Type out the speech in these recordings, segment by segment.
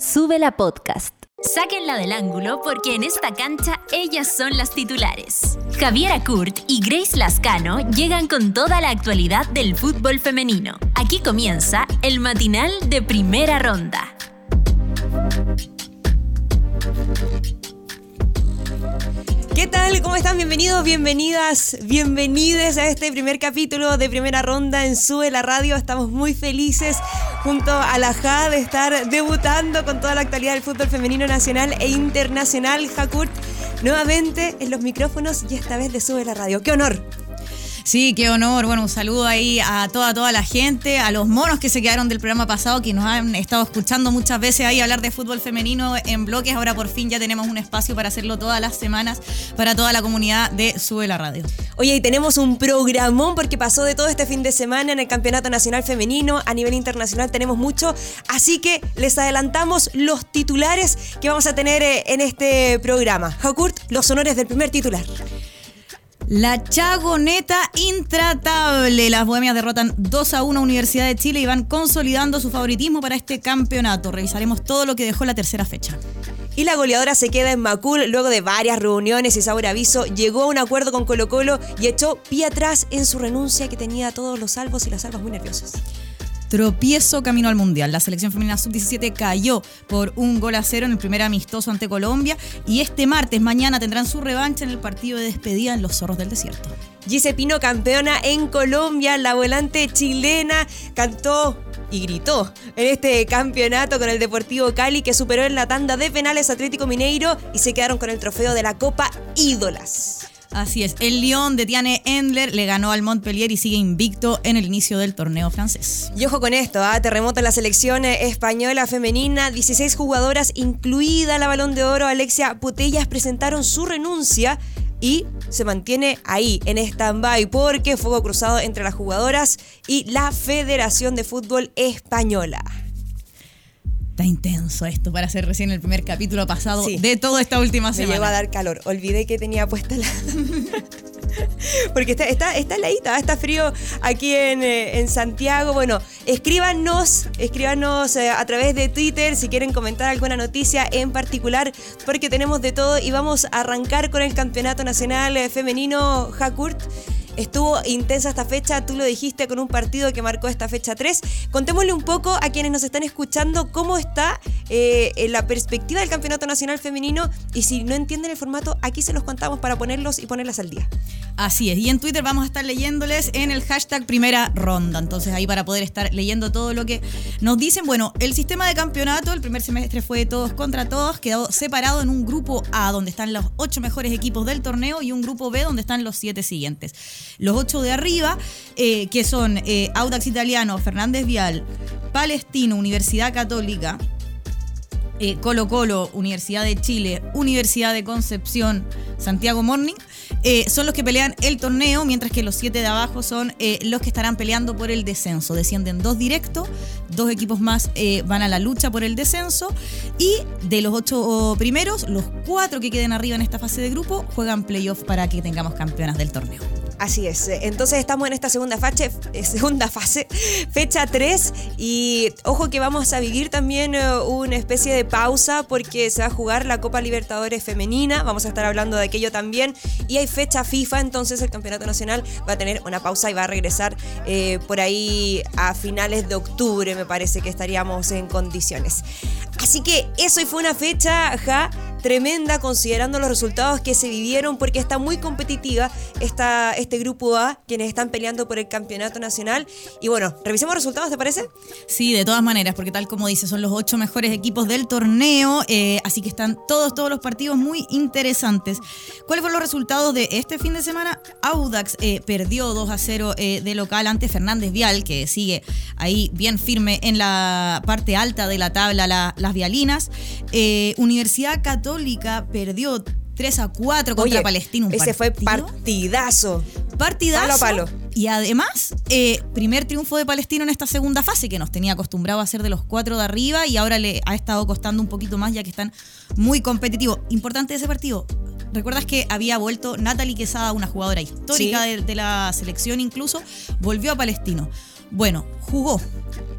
Sube la podcast. Sáquenla del ángulo porque en esta cancha ellas son las titulares. Javiera Kurt y Grace Lascano llegan con toda la actualidad del fútbol femenino. Aquí comienza el matinal de primera ronda. ¿Qué tal? ¿Cómo están? Bienvenidos, bienvenidas, bienvenides a este primer capítulo de primera ronda en Sube la Radio. Estamos muy felices junto a la JA de estar debutando con toda la actualidad del fútbol femenino nacional e internacional. Jakurt, nuevamente en los micrófonos y esta vez de Sube la Radio. ¡Qué honor! Sí, qué honor. Bueno, un saludo ahí a toda, toda la gente, a los monos que se quedaron del programa pasado, que nos han estado escuchando muchas veces ahí hablar de fútbol femenino en bloques. Ahora por fin ya tenemos un espacio para hacerlo todas las semanas para toda la comunidad de Sube la Radio. Oye, y tenemos un programón porque pasó de todo este fin de semana en el Campeonato Nacional Femenino. A nivel internacional tenemos mucho. Así que les adelantamos los titulares que vamos a tener eh, en este programa. Jakurt, los honores del primer titular. La Chagoneta intratable. Las bohemias derrotan 2 a 1 a Universidad de Chile y van consolidando su favoritismo para este campeonato. Revisaremos todo lo que dejó la tercera fecha. Y la goleadora se queda en Macul luego de varias reuniones y sabor aviso. Llegó a un acuerdo con Colo Colo y echó pie atrás en su renuncia que tenía a todos los salvos y las salvas muy nerviosas. Tropiezo camino al Mundial. La selección femenina sub-17 cayó por un gol a cero en el primer amistoso ante Colombia y este martes, mañana, tendrán su revancha en el partido de despedida en los Zorros del Desierto. Gise Pino, campeona en Colombia, la volante chilena, cantó y gritó en este campeonato con el Deportivo Cali que superó en la tanda de penales Atlético Mineiro y se quedaron con el trofeo de la Copa Ídolas. Así es, el Lyon de Tiane Endler le ganó al Montpellier y sigue invicto en el inicio del torneo francés. Y ojo con esto, ¿ah? terremoto en la selección española femenina, 16 jugadoras, incluida la balón de oro Alexia Putellas, presentaron su renuncia y se mantiene ahí, en stand-by, porque fuego cruzado entre las jugadoras y la Federación de Fútbol Española. Está intenso esto para hacer recién el primer capítulo pasado Sí. de toda esta última Me semana. llegó a dar calor. Olvidé que tenía puesta la. Porque está, está, está heladita, está frío aquí en, eh, en Santiago. Bueno, escríbanos, escríbanos eh, a través de Twitter si quieren comentar alguna noticia en particular, porque tenemos de todo y vamos a arrancar con el Campeonato Nacional eh, Femenino Hakurt. Estuvo intensa esta fecha, tú lo dijiste con un partido que marcó esta fecha 3. Contémosle un poco a quienes nos están escuchando cómo está eh, la perspectiva del Campeonato Nacional Femenino y si no entienden el formato, aquí se los contamos para ponerlos y ponerlas al día. Así es, y en Twitter vamos a estar leyéndoles en el hashtag primera ronda. Entonces ahí para poder estar leyendo todo lo que nos dicen. Bueno, el sistema de campeonato, el primer semestre fue todos contra todos, quedó separado en un grupo A donde están los ocho mejores equipos del torneo y un grupo B donde están los siete siguientes. Los ocho de arriba, eh, que son eh, Audax Italiano, Fernández Vial, Palestino, Universidad Católica, eh, Colo Colo, Universidad de Chile, Universidad de Concepción, Santiago Morning, son los que pelean el torneo, mientras que los siete de abajo son los que estarán peleando por el descenso. Descienden dos directos, dos equipos más van a la lucha por el descenso y de los ocho primeros, los cuatro que queden arriba en esta fase de grupo juegan playoff para que tengamos campeonas del torneo. Así es. Entonces estamos en esta segunda fase, eh, segunda fase, fecha 3 y ojo que vamos a vivir también eh, una especie de pausa porque se va a jugar la Copa Libertadores femenina, vamos a estar hablando de aquello también y hay fecha FIFA, entonces el Campeonato Nacional va a tener una pausa y va a regresar eh, por ahí a finales de octubre, me parece que estaríamos en condiciones. Así que eso y fue una fecha, ja, tremenda considerando los resultados que se vivieron porque está muy competitiva esta, este grupo A, quienes están peleando por el campeonato nacional. Y bueno, revisemos resultados, ¿te parece? Sí, de todas maneras, porque tal como dice, son los ocho mejores equipos del torneo, eh, así que están todos, todos los partidos muy interesantes. ¿Cuáles fueron los resultados de este fin de semana? Audax eh, perdió 2 a 0 eh, de local ante Fernández Vial, que sigue ahí bien firme en la parte alta de la tabla, la- las vialinas. Universidad Católica perdió 3 a 4 contra Oye, Palestino. un ese fue partidazo. partidazo. Palo a palo. Y además, eh, primer triunfo de Palestino en esta segunda fase, que nos tenía acostumbrado a ser de los cuatro de arriba y ahora le ha estado costando un poquito más ya que están muy competitivos. Importante ese partido. ¿Recuerdas que había vuelto Natalie Quesada, una jugadora histórica Sí. de, de la selección incluso? Volvió a Palestino. Bueno, jugó.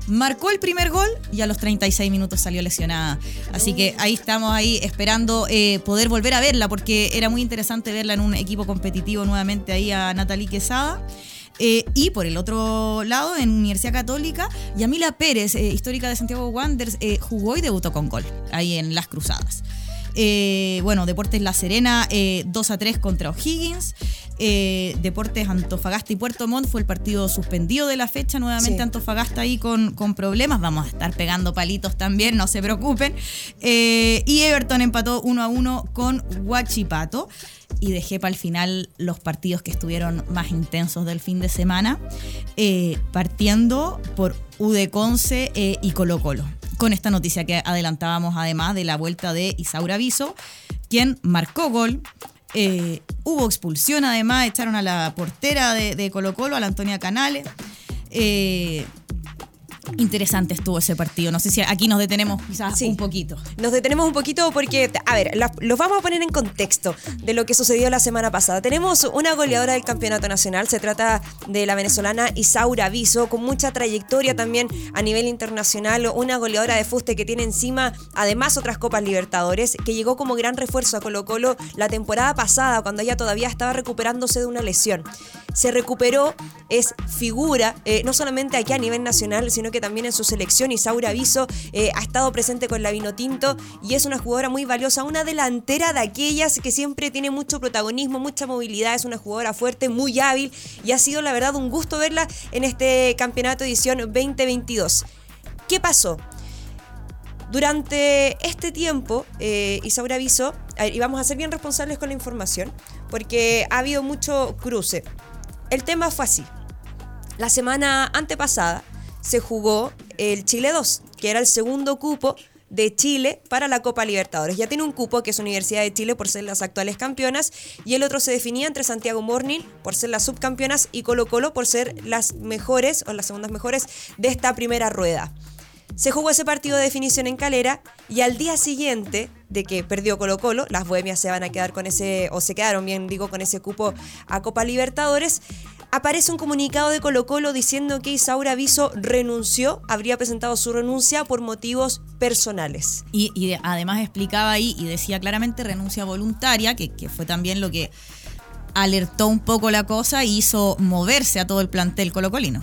marcó el primer gol y a los 36 minutos salió lesionada. Así que ahí estamos ahí esperando eh, poder volver a verla porque era muy interesante verla en un equipo competitivo nuevamente ahí a Natalie Quesada. Eh, y por el otro lado, en Universidad Católica, Yamila Pérez, eh, histórica de Santiago Wanderers, jugó y debutó con gol ahí en Las Cruzadas. Bueno, Deportes La Serena 2 a 3 contra O'Higgins. Eh, Deportes Antofagasta y Puerto Montt fue el partido suspendido de la fecha. Nuevamente Sí. Antofagasta ahí con, con problemas. Vamos a estar pegando palitos también, no se preocupen. Eh, y Everton empató 1 a 1 con Huachipato. Y dejé para el final los partidos que estuvieron más intensos del fin de semana, eh, partiendo por UD Conce eh, y Colo Colo. Con esta noticia que adelantábamos además de la vuelta de Isaura Viso, quien marcó gol. Eh, hubo expulsión además, echaron a la portera de, Colo Colo, a la Antonia Canales. Eh, interesante estuvo ese partido. No sé si aquí nos detenemos quizás Sí. un poquito. Nos detenemos un poquito porque, a ver, los vamos a poner en contexto de lo que sucedió la semana pasada. Tenemos una goleadora del campeonato nacional, se trata de la venezolana Isaura Viso, con mucha trayectoria también a nivel internacional, una goleadora de fuste que tiene encima además otras Copas Libertadores, que llegó como gran refuerzo a Colo Colo la temporada pasada, cuando ella todavía estaba recuperándose de una lesión. Se recuperó, es figura, eh, no solamente aquí a nivel nacional, sino que también en su selección. Isaura Viso eh, ha estado presente con la Vinotinto y es una jugadora muy valiosa, una delantera de aquellas que siempre tiene mucho protagonismo, mucha movilidad, es una jugadora fuerte, muy hábil y ha sido la verdad un gusto verla en este campeonato edición 2022. ¿Qué pasó? Durante este tiempo, eh, Isaura ver, y vamos a ser bien responsables con la información, porque ha habido mucho cruce. El tema fue así. La semana antepasada se jugó el Chile 2, que era el segundo cupo de Chile para la Copa Libertadores. Ya tiene un cupo que es Universidad de Chile por ser las actuales campeonas y el otro se definía entre Santiago Morning por ser las subcampeonas y Colo Colo por ser las mejores o las segundas mejores de esta primera rueda. Se jugó ese partido de definición en Calera y al día siguiente de que perdió Colo Colo, las bohemias se van a quedar con ese, o se quedaron bien, digo, con ese cupo a Copa Libertadores. Aparece un comunicado de Colo Colo diciendo que Isaura Viso renunció, habría presentado su renuncia por motivos personales. Y, y de- además explicaba ahí y decía claramente renuncia voluntaria, que, que fue también lo que alertó un poco la cosa y hizo moverse a todo el plantel colocolino.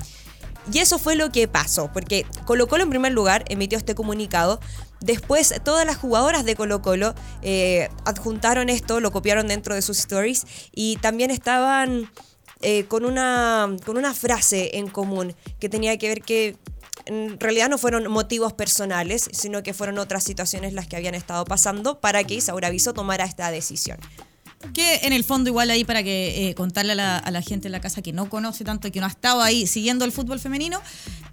Y eso fue lo que pasó, porque Colo Colo en primer lugar emitió este comunicado. Después todas las jugadoras de Colo Colo eh, adjuntaron esto, lo copiaron dentro de sus stories y también estaban eh, con, una, con una frase en común que tenía que ver que en realidad no fueron motivos personales, sino que fueron otras situaciones las que habían estado pasando para que Isaura Viso tomara esta decisión. Que en el fondo igual ahí para que eh, contarle a la, a la gente en la casa que no conoce tanto y que no ha estado ahí siguiendo el fútbol femenino,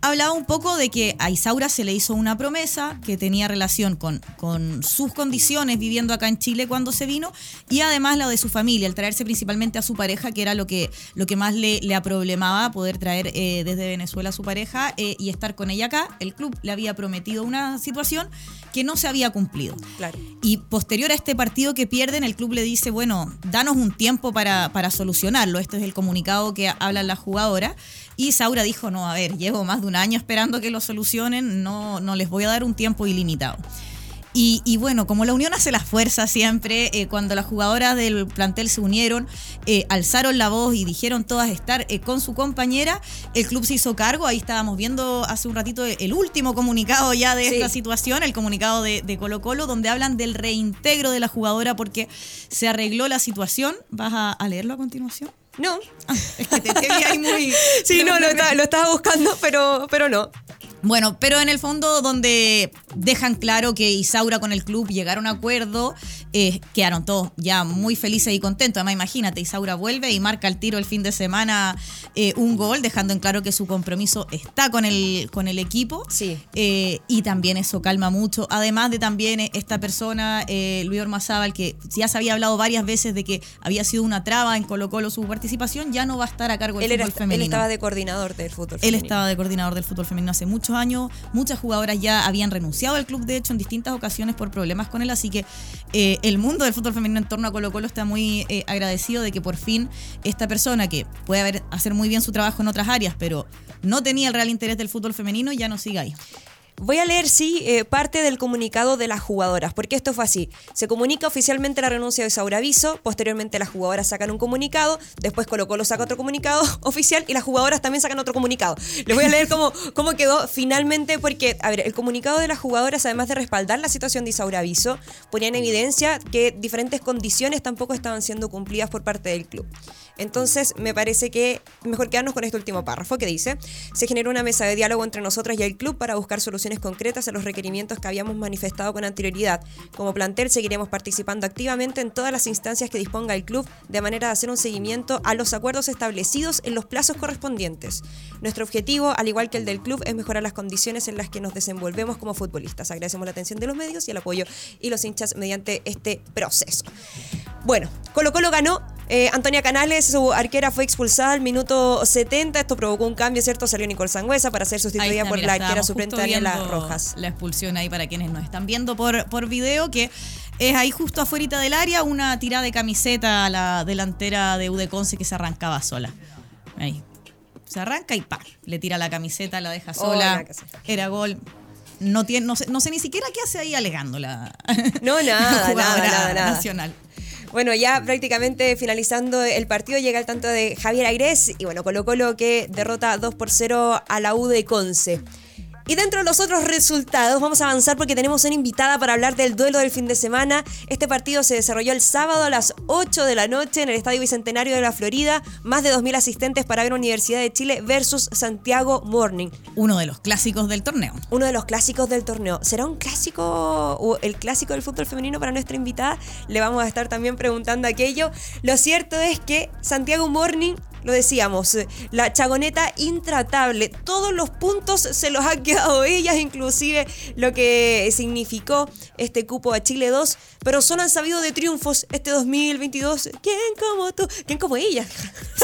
hablaba un poco de que a Isaura se le hizo una promesa que tenía relación con, con sus condiciones viviendo acá en Chile cuando se vino y además la de su familia, el traerse principalmente a su pareja, que era lo que, lo que más le, le aproblemaba poder traer eh, desde Venezuela a su pareja eh, y estar con ella acá. El club le había prometido una situación que no se había cumplido. Claro. Y posterior a este partido que pierden, el club le dice, bueno, danos un tiempo para, para solucionarlo. Este es el comunicado que habla la jugadora. Y Saura dijo, no, a ver, llevo más de un año esperando que lo solucionen, no, no les voy a dar un tiempo ilimitado. Y, y bueno, como la unión hace la fuerza siempre, eh, cuando las jugadoras del plantel se unieron, eh, alzaron la voz y dijeron todas estar eh, con su compañera, el club se hizo cargo. Ahí estábamos viendo hace un ratito el último comunicado ya de Sí. esta situación, el comunicado de, de Colo Colo, donde hablan del reintegro de la jugadora porque se arregló la situación. ¿Vas a, a leerlo a continuación? No. Es que te, te vi ahí muy... Sí, no, lo, lo estaba buscando, pero, pero no. Bueno, pero en el fondo donde dejan claro que Isaura con el club llegaron a acuerdo, eh, quedaron todos ya muy felices y contentos. Además, imagínate, Isaura vuelve y marca el tiro el fin de semana eh, un gol, dejando en claro que su compromiso está con el, con el equipo. Sí. Eh, y también eso calma mucho. Además de también eh, esta persona, eh, Luis Ormazábal, que ya se había hablado varias veces de que había sido una traba en Colo Colo su participación, ya no va a estar a cargo del Él, era, fútbol él femenino. estaba de coordinador del fútbol Él femenino. estaba de coordinador del fútbol femenino hace muchos años. Muchas jugadoras ya habían renunciado al club, de hecho, en distintas ocasiones por problemas con él. Así que eh, el mundo del fútbol femenino en torno a Colo Colo está muy eh, agradecido de que por fin esta persona que puede hacer muy bien su trabajo en otras áreas, pero no tenía el real interés del fútbol femenino, ya no siga ahí. Voy a leer, sí, eh, parte del comunicado de las jugadoras, porque esto fue así. Se comunica oficialmente la renuncia de Saura Aviso, posteriormente las jugadoras sacan un comunicado, después Colo Colo saca otro comunicado oficial y las jugadoras también sacan otro comunicado. Les voy a leer cómo, cómo quedó finalmente, porque, a ver, el comunicado de las jugadoras, además de respaldar la situación de Isaura Aviso, ponía en evidencia que diferentes condiciones tampoco estaban siendo cumplidas por parte del club. Entonces, me parece que mejor quedarnos con este último párrafo que dice, se generó una mesa de diálogo entre nosotras y el club para buscar soluciones concretas a los requerimientos que habíamos manifestado con anterioridad. Como plantel seguiremos participando activamente en todas las instancias que disponga el club de manera de hacer un seguimiento a los acuerdos establecidos en los plazos correspondientes. Nuestro objetivo, al igual que el del club, es mejorar las condiciones en las que nos desenvolvemos como futbolistas. Agradecemos la atención de los medios y el apoyo y los hinchas mediante este proceso. Bueno, Colo Colo ganó eh, Antonia Canales, su arquera, fue expulsada al minuto 70. Esto provocó un cambio, ¿cierto? Salió Nicole Sangüesa para ser sustituida por la arquera suplente Daniela Rojas. La expulsión ahí para quienes nos están viendo por, por video, que es ahí justo afuera del área, una tirada de camiseta a la delantera de Udeconce que se arrancaba sola. Ahí. Se arranca y ¡pam! Le tira la camiseta, la deja sola. Era gol. No, tiene, no, sé, no sé ni siquiera qué hace ahí alegándola. No, nada, nada, nada, nada. Nacional. Bueno, ya prácticamente finalizando el partido llega el tanto de Javier Aires y bueno, Colo Colo que derrota 2 por 0 a la U de Conce. Y dentro de los otros resultados, vamos a avanzar porque tenemos una invitada para hablar del duelo del fin de semana. Este partido se desarrolló el sábado a las 8 de la noche en el Estadio Bicentenario de la Florida. Más de 2.000 asistentes para ver Universidad de Chile versus Santiago Morning. Uno de los clásicos del torneo. Uno de los clásicos del torneo. ¿Será un clásico o el clásico del fútbol femenino para nuestra invitada? Le vamos a estar también preguntando aquello. Lo cierto es que Santiago Morning lo decíamos, la chagoneta intratable. Todos los puntos se los ha quedado ellas, inclusive lo que significó este cupo a Chile 2. Pero solo han sabido de triunfos este 2022. ¿Quién como tú? ¿Quién como ellas?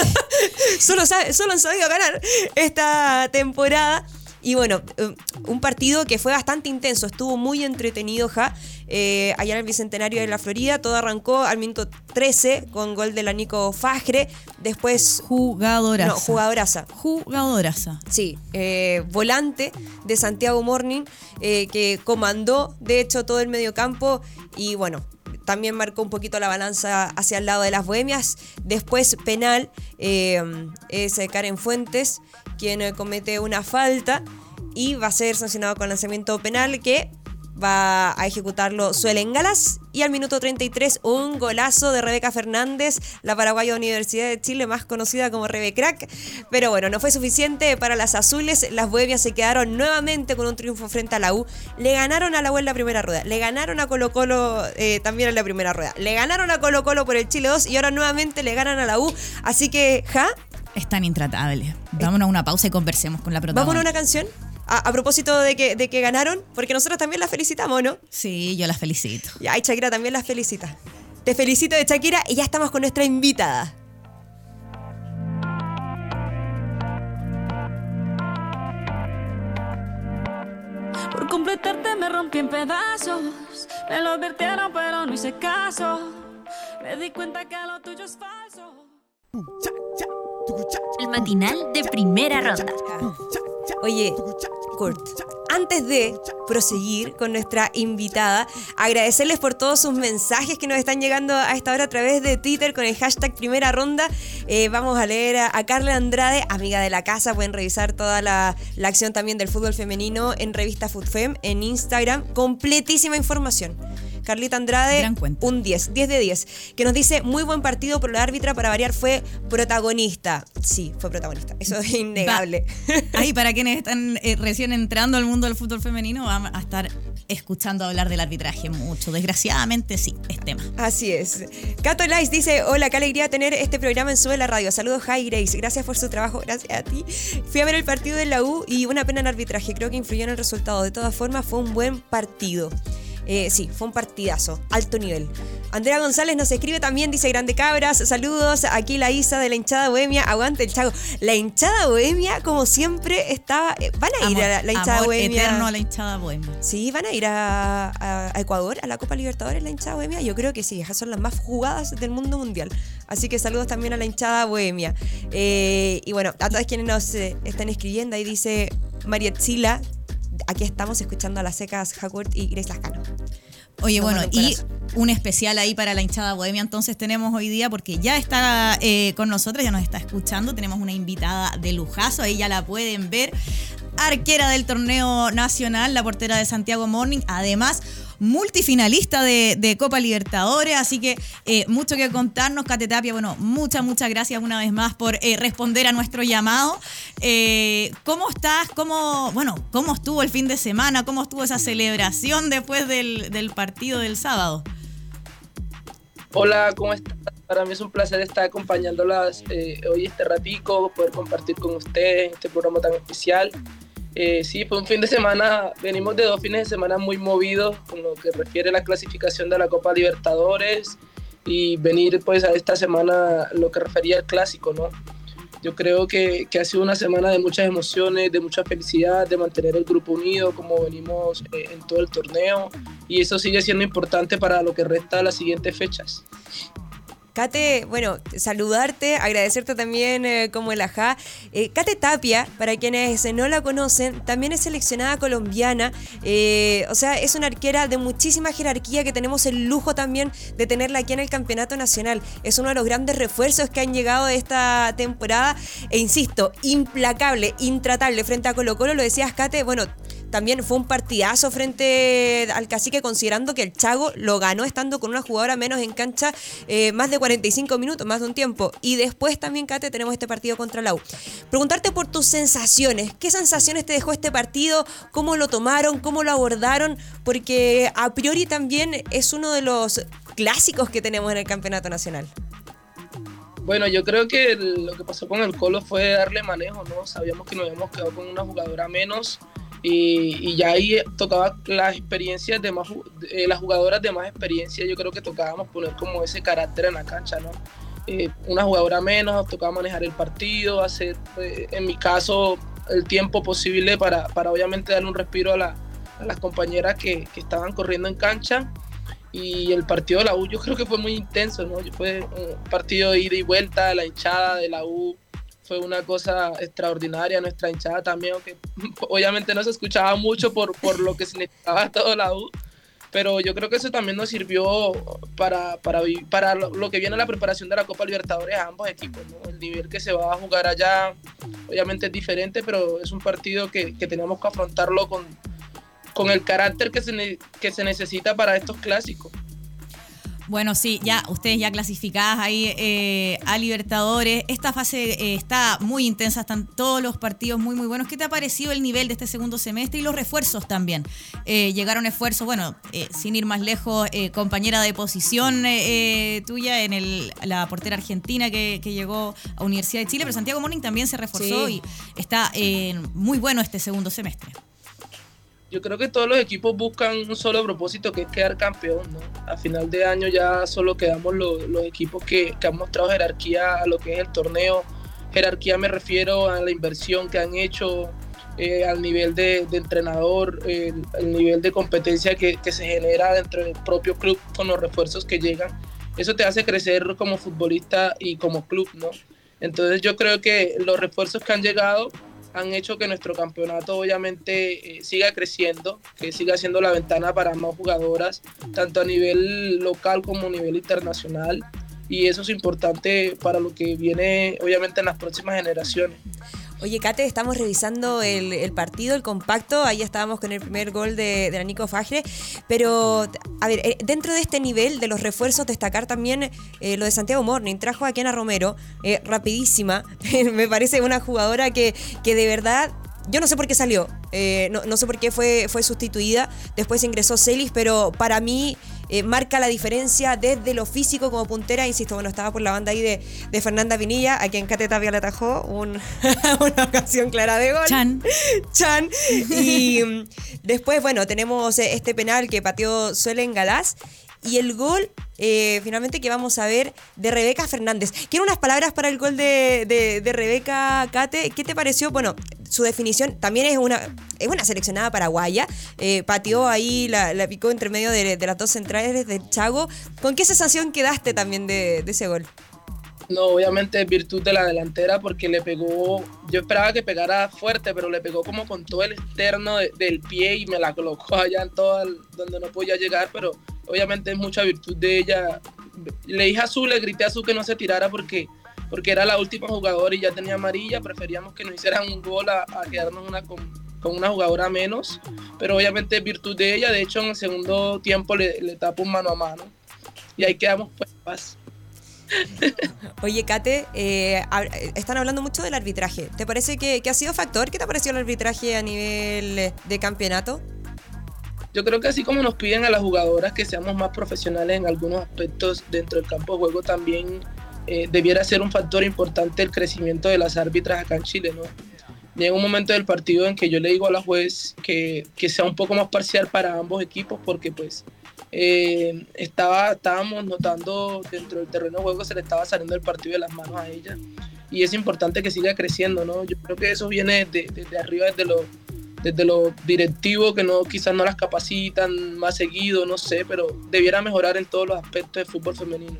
solo, solo han sabido ganar esta temporada. Y bueno, eh, un partido que fue bastante intenso, estuvo muy entretenido, ja. Eh, allá en el Bicentenario de la Florida, todo arrancó al minuto 13 con gol de la Nico Fajre. Después. Jugadoraza. No, jugadoraza. Jugadoraza. Sí, eh, volante de Santiago Morning, que comandó, de hecho, todo el mediocampo. Y bueno, también marcó un poquito la balanza hacia el lado de las bohemias. Después penal es Karen Fuentes quien eh, comete una falta y va a ser sancionado con lanzamiento penal que va a ejecutarlo Suelen Galas. Y al minuto 33, un golazo de Rebeca Fernández, la paraguaya Universidad de Chile, más conocida como Rebecrack. Pero bueno, no fue suficiente para las azules. Las bohemias se quedaron nuevamente con un triunfo frente a la U. Le ganaron a la U en la primera rueda. Le ganaron a Colo Colo eh, también en la primera rueda. Le ganaron a Colo Colo por el Chile 2 y ahora nuevamente le ganan a la U. Así que, ja, es tan intratable. Vámonos a una pausa y conversemos con la protagonista. ¿Vamos a una canción? A, propósito de que, de que ganaron, porque nosotros también las felicitamos, ¿no? Sí, yo las felicito. Y y Shakira también las felicita. Te felicito de Shakira y ya estamos con nuestra invitada. Por completarte me rompí en pedazos. Me lo advirtieron, pero no hice caso. Me di cuenta que lo tuyo es falso. El matinal de primera ronda. Oye, Kurt, antes de proseguir con nuestra invitada, agradecerles por todos sus mensajes que nos están llegando a esta hora a través de Twitter con el hashtag primera ronda. Eh, vamos a leer a, Carla Andrade, amiga de la casa. Pueden revisar toda la, la acción también del fútbol femenino en revista FoodFem, en Instagram. Completísima información. Carlita Andrade, un 10, 10 de 10, que nos dice, muy buen partido, pero la árbitra para variar fue protagonista. Sí, fue protagonista, eso es innegable. Ahí, para quienes están eh, recién entrando al mundo del fútbol femenino, van a estar escuchando hablar del arbitraje mucho. Desgraciadamente sí, es tema. Así es. Cato Lice dice, hola, qué alegría tener este programa en Sube la Radio. Saludos, Hi Grace. Gracias por su trabajo, gracias a ti. Fui a ver el partido de la U y una pena en arbitraje. Creo que influyó en el resultado. De todas formas, fue un buen partido. Eh, sí, fue un partidazo, alto nivel. Andrea González nos escribe también, dice Grande Cabras, saludos, aquí la Isa de la hinchada bohemia, aguante el chago. La hinchada bohemia, como siempre, estaba... eh, ¿Van a ir Amor- a la, la hinchada amor bohemia? eterno a la hinchada bohemia. Sí, van a ir a, a- a Ecuador, a la Copa Libertadores, la hinchada bohemia. Yo creo que sí, esas son las más jugadas del mundo mundial. Así que saludos también a la hinchada bohemia. Eh, y bueno, a todos quienes nos eh, están escribiendo, ahí dice María Chila, aquí estamos escuchando a las secas Hackworth y Grace Lascano. Oye, bueno, y un especial ahí para la hinchada bohemia entonces tenemos hoy día porque ya está eh, con nosotros, ya nos está escuchando, tenemos una invitada de lujazo, ahí ya la pueden ver, arquera del torneo nacional, la portera de Santiago Morning, además multifinalista de, Copa Libertadores, así que eh, mucho que contarnos, Cate Tapia, bueno, muchas, muchas gracias una vez más por eh, responder a nuestro llamado. Eh, ¿Cómo estás? ¿Cómo, bueno, cómo estuvo el fin de semana? ¿Cómo estuvo esa celebración después del, partido del sábado? Hola, ¿cómo estás? Para mí es un placer estar acompañándolas hoy este ratico, poder compartir con ustedes este programa tan especial. Eh, sí, fue un fin de semana, venimos de dos fines de semana muy movidos con lo que refiere a la clasificación de la Copa Libertadores y venir pues a esta semana lo que refería al clásico, ¿no? Yo creo que, que ha sido una semana de muchas emociones, de mucha felicidad, de mantener el grupo unido como venimos eh, en todo el torneo y eso sigue siendo importante para lo que resta de las siguientes fechas. Kate, bueno, saludarte, agradecerte también eh, como el ajá. Eh, Kate Tapia, para quienes eh, no la conocen, también es seleccionada colombiana. eh, o sea, es una arquera de muchísima jerarquía que tenemos el lujo también de tenerla aquí en el Campeonato Nacional. Es uno de los grandes refuerzos que han llegado de esta temporada. E insisto, implacable, intratable frente a Colo Colo. Lo decías, Kate, bueno, también fue un partidazo frente al cacique, considerando que el Chago lo ganó estando con una jugadora menos en cancha eh, más de 45 minutos, más de un tiempo. Y después también, Kate, tenemos este partido contra la U. Preguntarte por tus sensaciones. ¿Qué sensaciones te dejó este partido? ¿Cómo lo tomaron? ¿Cómo lo abordaron? Porque a priori también es uno de los clásicos que tenemos en el Campeonato Nacional. Bueno, yo creo que lo que pasó con el Colo fue darle manejo, ¿no? Sabíamos que nos habíamos quedado con una jugadora menos y, ya ahí tocaba las experiencias de más, eh, las jugadoras de más experiencia, yo creo que tocábamos poner como ese carácter en la cancha, ¿no? Eh, una jugadora menos, tocaba manejar el partido, hacer, eh, en mi caso, el tiempo posible para, para obviamente darle un respiro a, la- a las compañeras que, que estaban corriendo en cancha y el partido de la U yo creo que fue muy intenso, ¿no? Fue un partido de ida y vuelta, la hinchada de la U fue una cosa extraordinaria, nuestra hinchada también, aunque obviamente no se escuchaba mucho por, por lo que significaba todo la U, pero yo creo que eso también nos sirvió para, para, para lo que viene la preparación de la Copa Libertadores a ambos equipos. El nivel que se va a jugar allá obviamente es diferente, pero es un partido que, que tenemos que afrontarlo con, con el carácter que se, que se necesita para estos clásicos. Bueno, sí, ya ustedes ya clasificadas ahí eh, a Libertadores. Esta fase eh, está muy intensa, están todos los partidos muy, muy buenos. ¿Qué te ha parecido el nivel de este segundo semestre y los refuerzos también? Eh, llegaron esfuerzos, bueno, sin ir más lejos, compañera de posición tuya en el, la portera argentina que, que llegó a Universidad de Chile, pero Santiago Morning también se reforzó Sí. y está muy bueno este segundo semestre. Yo creo que todos los equipos buscan un solo propósito, que es quedar campeón. ¿no? A final de año ya solo quedamos lo- los equipos que, que han mostrado jerarquía a lo que es el torneo. Jerarquía me refiero a la inversión que han hecho, eh, al nivel de, de entrenador, eh, el nivel de competencia que, que se genera dentro del propio club con los refuerzos que llegan. Eso te hace crecer como futbolista y como club, ¿no? Entonces yo creo que los refuerzos que han llegado han hecho que nuestro campeonato obviamente eh, siga creciendo, que siga siendo la ventana para más jugadoras, tanto a nivel local como a nivel internacional. Y eso es importante para lo que viene obviamente en las próximas generaciones. Oye, Kate, estamos revisando el, partido, el compacto. Ahí estábamos con el primer gol de, de Nico Fagre. Pero, a ver, eh, dentro de este nivel de los refuerzos, destacar también eh, lo de Santiago Morning. Trajo a Kiana Romero, eh, rapidísima. Me parece una jugadora que, que de verdad yo no sé por qué salió, no, no, sé por qué fue, fue sustituida. Después ingresó Celis, pero para mí eh, marca la diferencia desde lo físico como puntera. Insisto, bueno, estaba por la banda ahí de, de Fernanda Vinilla, a quien Cate Tapia le atajó un, una ocasión clara de gol. Chan. Chan. Y mm, después, bueno, tenemos este penal que pateó Suelen Galás. Y el gol, eh, finalmente, que vamos a ver de Rebeca Fernández. Quiero unas palabras para el gol de, de, de Rebeca Cate. ¿Qué te pareció? Bueno, su definición también es una, es una seleccionada paraguaya. Eh, pateó ahí, la, la, picó entre medio de, de, las dos centrales del Chago. ¿Con qué sensación quedaste también de, de ese gol? No, obviamente virtud de la delantera porque le pegó, yo esperaba que pegara fuerte, pero le pegó como con todo el externo de, del pie y me la colocó allá en todo donde no podía llegar, pero obviamente es mucha virtud de ella. Le dije a Azul, le grité a Azul que no se tirara porque, porque era la última jugadora y ya tenía amarilla, preferíamos que nos hicieran un gol a, quedarnos una con, con, una jugadora menos, pero obviamente es virtud de ella, de hecho en el segundo tiempo le, le tapo un mano a mano y ahí quedamos pues. Oye, Kate, eh, están hablando mucho del arbitraje. ¿Te parece que, que, ha sido factor? ¿Qué te ha parecido el arbitraje a nivel de campeonato? Yo creo que así como nos piden a las jugadoras que seamos más profesionales en algunos aspectos dentro del campo de juego, también eh, debiera ser un factor importante el crecimiento de las árbitras acá en Chile, ¿no? Llega un momento del partido en que yo le digo a la juez que, que sea un poco más parcial para ambos equipos porque pues eh, estaba, estábamos notando dentro del terreno de juego se le estaba saliendo el partido de las manos a ella y es importante que siga creciendo, ¿no? Yo creo que eso viene desde de, arriba, desde lo, desde lo directivo, que no, quizás no las capacitan más seguido, no sé, pero debiera mejorar en todos los aspectos del fútbol femenino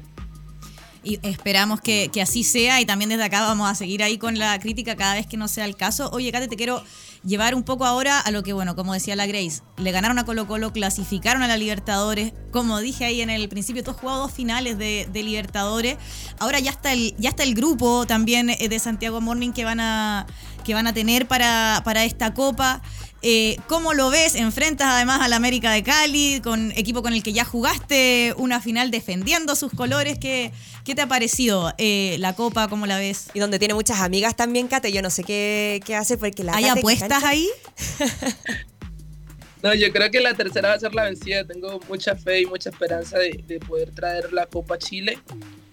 y esperamos que, que, así sea y también desde acá vamos a seguir ahí con la crítica cada vez que no sea el caso. Oye, Kate, te quiero llevar un poco ahora a lo que, bueno, como decía la Grace, le ganaron a Colo Colo, clasificaron a la Libertadores, como dije ahí en el principio, tú has dos finales de, Libertadores, ahora ya está el, ya está el grupo también de Santiago Morning que van a, que van a tener para, para esta copa. Eh, ¿Cómo lo ves? Enfrentas además al América de Cali, con equipo con el que ya jugaste una final defendiendo sus colores. ¿Qué, qué te ha parecido eh, la Copa? ¿Cómo la ves? Y donde tiene muchas amigas también, Kate. Yo no sé qué, qué hace porque la ¿Hay apuestas ahí? no, yo creo que la tercera va a ser la vencida. Tengo mucha fe y mucha esperanza de, de poder traer la Copa a Chile.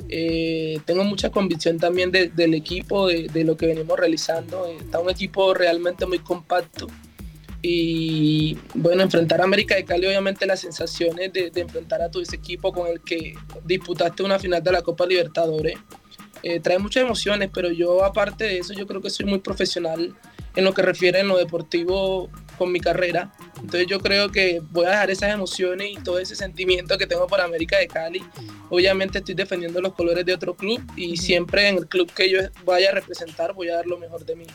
Eh, tengo mucha convicción también de, del equipo, de, de, lo que venimos realizando. Está un equipo realmente muy compacto. Y bueno, enfrentar a América de Cali, obviamente las sensaciones de, enfrentar a todo ese equipo con el que disputaste una final de la Copa Libertadores, eh, trae muchas emociones, pero yo aparte de eso, yo creo que soy muy profesional en lo que refiere en lo deportivo con mi carrera. Entonces yo creo que voy a dejar esas emociones y todo ese sentimiento que tengo por América de Cali. Obviamente estoy defendiendo los colores de otro club y siempre en el club que yo vaya a representar voy a dar lo mejor de mí.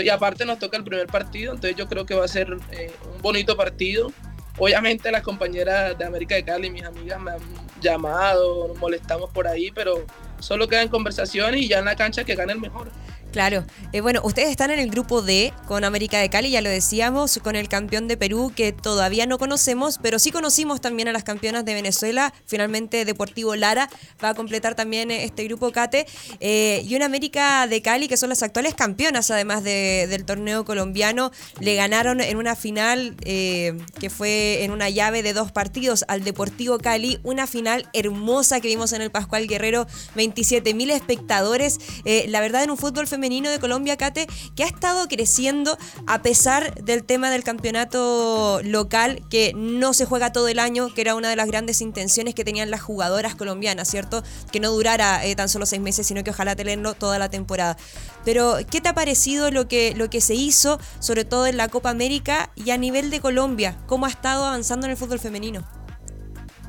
Y aparte nos toca el primer partido, entonces yo creo que va a ser eh, un bonito partido. Obviamente las compañeras de América de Cali, mis amigas me han llamado, nos molestamos por ahí, pero solo quedan conversaciones y ya en la cancha que gane el mejor. Claro. Eh, bueno, ustedes están en el grupo D con América de Cali, ya lo decíamos, con el campeón de Perú que todavía no conocemos, pero sí conocimos también a las campeonas de Venezuela. Finalmente Deportivo Lara va a completar también este grupo Cate. Eh, y una América de Cali que son las actuales campeonas además de, del torneo colombiano. Le ganaron en una final eh, que fue en una llave de dos partidos al Deportivo Cali. Una final hermosa que vimos en el Pascual Guerrero. 27 mil espectadores. Eh, la verdad en un fútbol femenino femenino de Colombia, Cate, que ha estado creciendo a pesar del tema del campeonato local, que no se juega todo el año, que era una de las grandes intenciones que tenían las jugadoras colombianas, ¿cierto? Que no durara eh, tan solo seis meses, sino que ojalá tenerlo toda la temporada. Pero, ¿qué te ha parecido lo que, lo que se hizo, sobre todo en la Copa América y a nivel de Colombia? ¿Cómo ha estado avanzando en el fútbol femenino?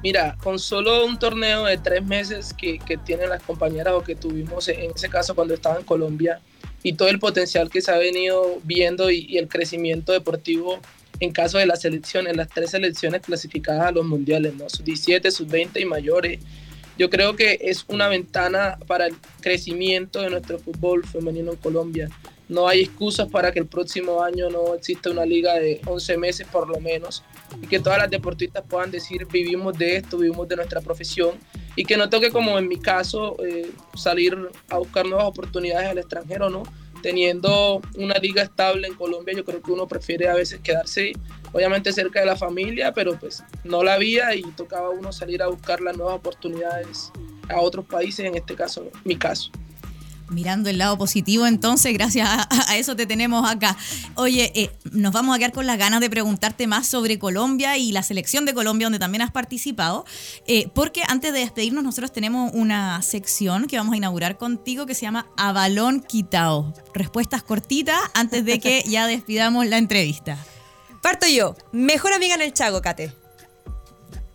Mira, con solo un torneo de tres meses que, tienen las compañeras o que tuvimos en ese caso cuando estaba en Colombia y todo el potencial que se ha venido viendo y, el crecimiento deportivo en caso de las selecciones, las tres selecciones clasificadas a los mundiales, ¿no? Sus 17, sus 20 y mayores. Yo creo que es una ventana para el crecimiento de nuestro fútbol femenino en Colombia. No hay excusas para que el próximo año no exista una liga de 11 meses por lo menos y que todas las deportistas puedan decir vivimos de esto, vivimos de nuestra profesión y que no toque como en mi caso eh, salir a buscar nuevas oportunidades al extranjero, ¿no? teniendo una liga estable en Colombia, yo creo que uno prefiere a veces quedarse, obviamente cerca de la familia, pero pues no la había y tocaba uno salir a buscar las nuevas oportunidades a otros países, en este caso, mi caso. Mirando el lado positivo, entonces, gracias a, eso te tenemos acá. Oye, eh, nos vamos a quedar con las ganas de preguntarte más sobre Colombia y la selección de Colombia, donde también has participado, eh, porque antes de despedirnos, nosotros tenemos una sección que vamos a inaugurar contigo que se llama A Balón Quitao. Respuestas cortitas antes de que ya despidamos la entrevista. Parto yo. Mejor amiga en el Chago, Kate.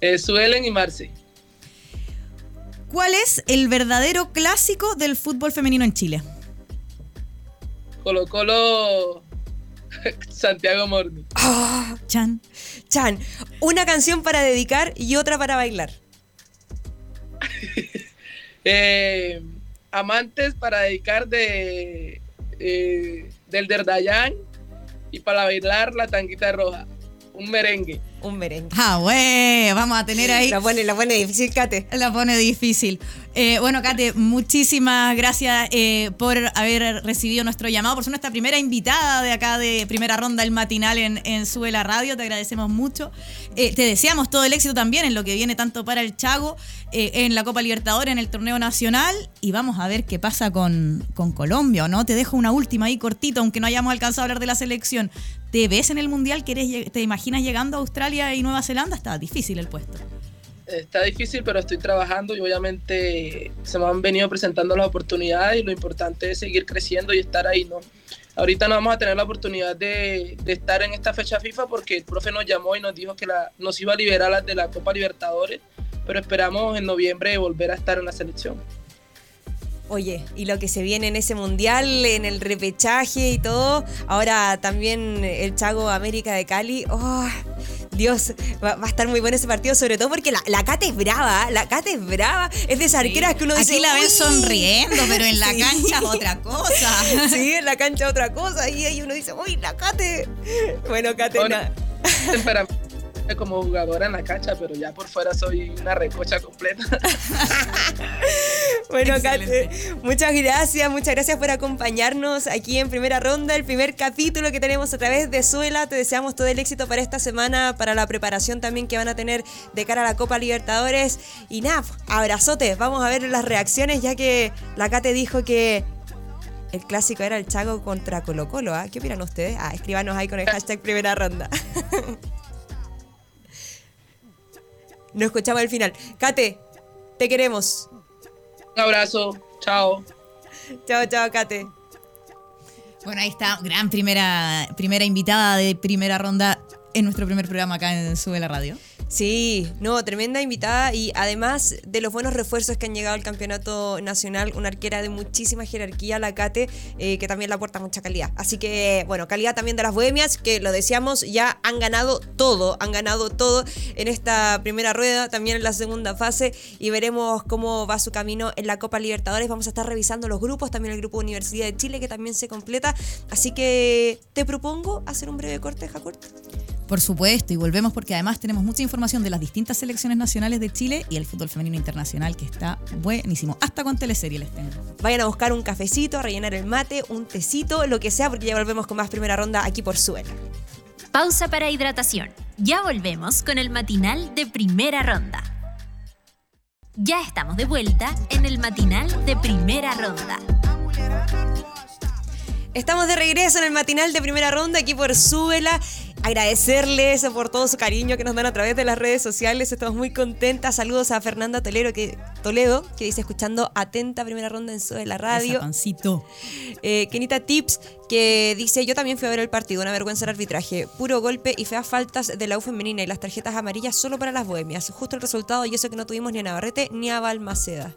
Eh, Suelen y Marce. ¿Cuál es el verdadero clásico del fútbol femenino en Chile? Colo Colo Santiago Morni. Ah, Chan. Chan, una canción para dedicar y otra para bailar. Eh, amantes para dedicar de eh, del Derdayán y para bailar la tanguita roja. Un merengue. Un merengue. Ah, güey, vamos a tener ahí. La pone, la pone difícil, Kate. La pone difícil. Eh, bueno, Kate, muchísimas gracias eh, por haber recibido nuestro llamado, por ser nuestra primera invitada de acá de primera ronda del matinal en, en Sube la Radio. Te agradecemos mucho. Eh, te deseamos todo el éxito también en lo que viene tanto para el Chago, en la Copa Libertadores, en el torneo nacional. Y vamos a ver qué pasa con, con Colombia, ¿o no? Te dejo una última ahí cortita, aunque no hayamos alcanzado a hablar de la selección. ¿Te ves en el Mundial? ¿Quieres lleg- ¿Te imaginas llegando a Australia y Nueva Zelanda? Está difícil el puesto. Está difícil, pero estoy trabajando y obviamente se me han venido presentando las oportunidades y lo importante es seguir creciendo y estar ahí, ¿no? Ahorita no vamos a tener la oportunidad de, de estar en esta fecha FIFA porque el profe nos llamó y nos dijo que la, nos iba a liberar las de la Copa Libertadores, pero esperamos en noviembre volver a estar en la selección. Oye, y lo que se viene en ese mundial, en el repechaje y todo. Ahora también el Chago América de Cali. Oh, Dios, va, va a estar muy bueno ese partido, sobre todo porque la, la Cata es brava, la Cata es brava. Es de esas arqueras que uno dice. Aquí la ven sonriendo, pero en la Sí. cancha es otra cosa. Sí, en la cancha otra cosa. Y ahí uno dice, uy, la Cate. Bueno, Cate, Bueno, como jugadora en la cancha, pero ya por fuera soy una recocha completa. Bueno. Kate, muchas gracias, muchas gracias por acompañarnos aquí en primera ronda, el primer capítulo que tenemos a través de Suela. Te deseamos todo el éxito para esta semana, para la preparación también que van a tener de cara a la Copa Libertadores. Y nada, abrazote, vamos a ver las reacciones, ya que la Kate dijo que el clásico era el Chago contra Colo Colo. ¿ah? ¿Qué opinan ustedes? Ah, escríbanos ahí con el hashtag primera ronda. Nos escuchamos al final. Kate, te queremos. Un abrazo, chao. Chao, chao, Kate. Bueno, ahí está, gran primera, primera invitada de primera ronda en nuestro primer programa acá en Sube la Radio. Sí, no, tremenda invitada y además de los buenos refuerzos que han llegado al campeonato nacional, una arquera de muchísima jerarquía, la Cate, eh, que también le aporta mucha calidad. Así que, bueno, calidad también de las bohemias, que lo decíamos, ya han ganado todo, han ganado todo en esta primera rueda, también en la segunda fase y veremos cómo va su camino en la Copa Libertadores. Vamos a estar revisando los grupos, también el grupo Universidad de Chile, que también se completa. Así que te propongo hacer un breve corte, Jacurt. Por supuesto, y volvemos porque además tenemos mucha información de las distintas selecciones nacionales de Chile y el fútbol femenino internacional que está buenísimo. Hasta con teleserie les tengo. Vayan a buscar un cafecito, a rellenar el mate, un tecito, lo que sea, porque ya volvemos con más primera ronda aquí por Suela. Pausa para hidratación. Ya volvemos con el matinal de primera ronda. Ya estamos de vuelta en el matinal de primera ronda. Estamos de regreso en el matinal de primera ronda aquí por Súbela. Agradecerles por todo su cariño que nos dan a través de las redes sociales. Estamos muy contentas. Saludos a Fernanda Toledo que, Toledo, que dice escuchando atenta primera ronda en Súbela Radio. pancito. Eh, Kenita Tips, que dice, yo también fui a ver el partido, una vergüenza el arbitraje, puro golpe y feas faltas de la U femenina y las tarjetas amarillas solo para las bohemias. Justo el resultado y eso que no tuvimos ni a Navarrete ni a Balmaceda.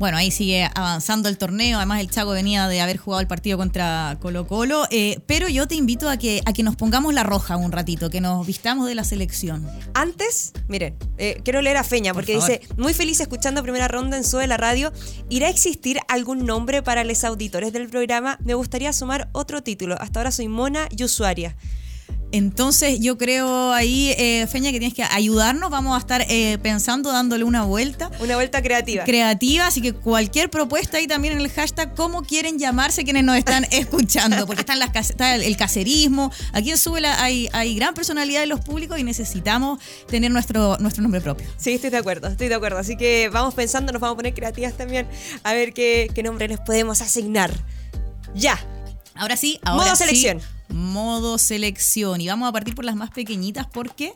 Bueno, ahí sigue avanzando el torneo. Además, el Chaco venía de haber jugado el partido contra Colo Colo. Eh, pero yo te invito a que, a que nos pongamos la roja un ratito, que nos vistamos de la selección. Antes, miren, eh, quiero leer a Feña porque Por dice, muy feliz escuchando primera ronda en Sube la Radio. ¿Irá a existir algún nombre para los auditores del programa? Me gustaría sumar otro título. Hasta ahora soy mona y usuaria. Entonces yo creo ahí, eh, Feña, que tienes que ayudarnos. Vamos a estar eh, pensando, dándole una vuelta Una vuelta creativa. creativa, así que cualquier propuesta ahí también en el hashtag, cómo quieren llamarse quienes nos están escuchando, porque están las, está el, el caserismo, aquí en Súbela hay, hay gran personalidad en los públicos y necesitamos tener nuestro, nuestro nombre propio. Sí, estoy de acuerdo, estoy de acuerdo. Así que vamos pensando, nos vamos a poner creativas también, a ver qué, qué nombre les podemos asignar. Ya. Ahora sí, ahora Modo sí, selección. Modo selección. Y vamos a partir por las más pequeñitas porque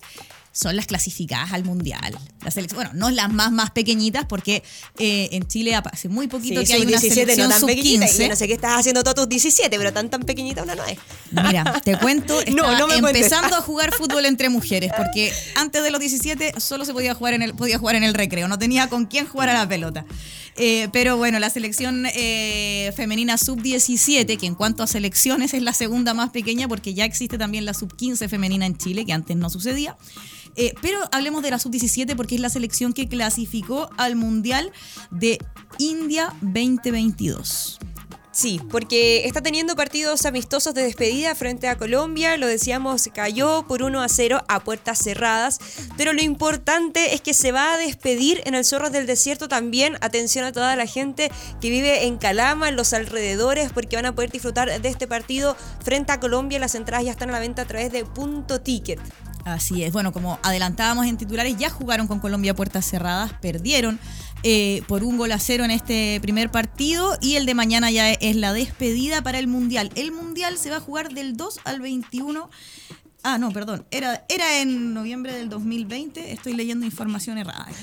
son las clasificadas al mundial. Las bueno, no las más más pequeñitas porque eh, en Chile hace muy poquito Sí, que hay una 17 selección no tan pequeñita. Y 15. yo no sé qué estás haciendo todos tus 17, pero tan tan pequeñita una no es. Mira, te cuento, No, estaba no me cuentes. empezando a jugar fútbol entre mujeres, porque antes de los 17 solo se podía jugar en el, podía jugar en el recreo, no tenía con quién jugar a la pelota. Eh, pero bueno, la selección eh, femenina sub-17, que en cuanto a selecciones es la segunda más pequeña, porque ya existe también la sub-15 femenina en Chile, que antes no sucedía. Eh, pero hablemos de la sub-17 porque es la selección que clasificó al Mundial de India 2022. Sí, porque está teniendo partidos amistosos de despedida frente a Colombia, lo decíamos, cayó por 1 a 0 a puertas cerradas, pero lo importante es que se va a despedir en el Zorros del Desierto también, atención a toda la gente que vive en Calama, en los alrededores, porque van a poder disfrutar de este partido frente a Colombia, las entradas ya están a la venta a través de Punto Ticket. Así es, bueno, como adelantábamos en titulares, ya jugaron con Colombia puertas cerradas, perdieron eh, por un gol a cero en este primer partido y el de mañana ya es la despedida para el Mundial. El Mundial se va a jugar del 2 al 21. Ah, no, perdón, era, era en noviembre del 2020, estoy leyendo información errada.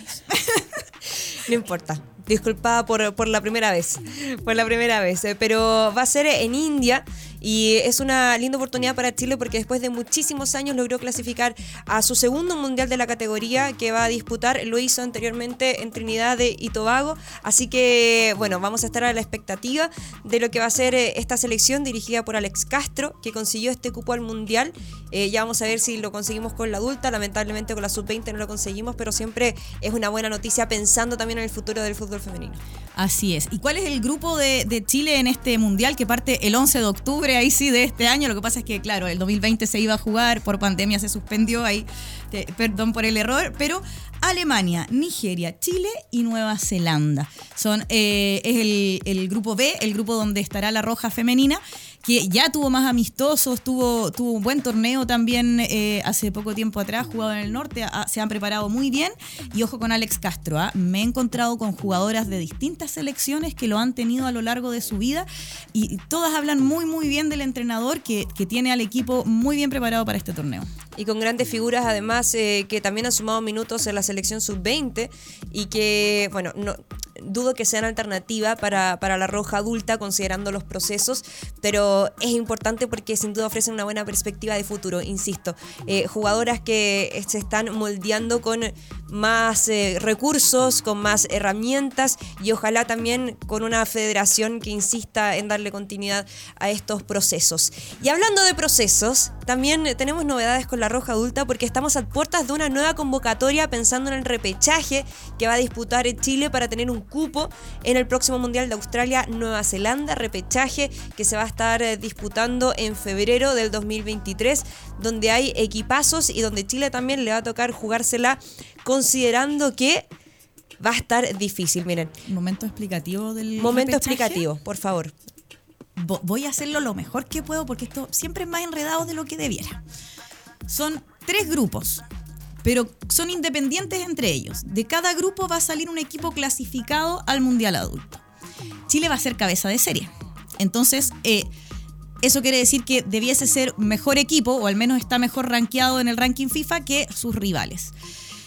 No importa. Disculpada por, por la primera vez. Por la primera vez. Pero va a ser en India y es una linda oportunidad para Chile porque después de muchísimos años logró clasificar a su segundo mundial de la categoría que va a disputar. Lo hizo anteriormente en Trinidad y Tobago. Así que, bueno, vamos a estar a la expectativa de lo que va a ser eh, esta selección dirigida por Alex Castro, que consiguió este cupo al mundial. Eh, ya vamos a ver si lo conseguimos con la adulta. Lamentablemente con la sub-20 no lo conseguimos, pero siempre es una buena noticia pensando también en el futuro del fútbol femenino. Así es. ¿Y cuál es el grupo de, de Chile en este mundial que parte el 11 de octubre, ahí sí, de este año? Lo que pasa es que, claro, el 2020 se iba a jugar, por pandemia se suspendió ahí, te- perdón por el error, pero Alemania, Nigeria, Chile y Nueva Zelanda. Son, eh, es el, el grupo B, el grupo donde estará la Roja Femenina que ya tuvo más amistosos, tuvo, tuvo un buen torneo también eh, hace poco tiempo atrás, jugado en el norte, ah, se han preparado muy bien. Y ojo con Alex Castro, ¿ah? me he encontrado con jugadoras de distintas selecciones que lo han tenido a lo largo de su vida y todas hablan muy, muy bien del entrenador que, que tiene al equipo muy bien preparado para este torneo. y con grandes figuras además eh, que también han sumado minutos en la selección sub-20 y que, bueno, no dudo que sean alternativa para, para la roja adulta considerando los procesos, pero es importante porque sin duda ofrecen una buena perspectiva de futuro, insisto. Eh, jugadoras que se están moldeando con más eh, recursos, con más herramientas y ojalá también con una federación que insista en darle continuidad a estos procesos. Y hablando de procesos, también tenemos novedades con la Roja Adulta porque estamos a puertas de una nueva convocatoria pensando en el repechaje que va a disputar Chile para tener un cupo en el próximo Mundial de Australia Nueva Zelanda, repechaje que se va a estar eh, disputando en febrero del 2023, donde hay equipazos y donde Chile también le va a tocar jugársela considerando que va a estar difícil, miren. Momento explicativo del Momento repechaje. explicativo, por favor. Vo- voy a hacerlo lo mejor que puedo porque esto siempre es más enredado de lo que debiera. Son tres grupos, pero son independientes entre ellos. De cada grupo va a salir un equipo clasificado al Mundial Adulto. Chile va a ser cabeza de serie. Entonces, eh, eso quiere decir que debiese ser mejor equipo, o al menos está mejor rankeado en el ranking FIFA que sus rivales.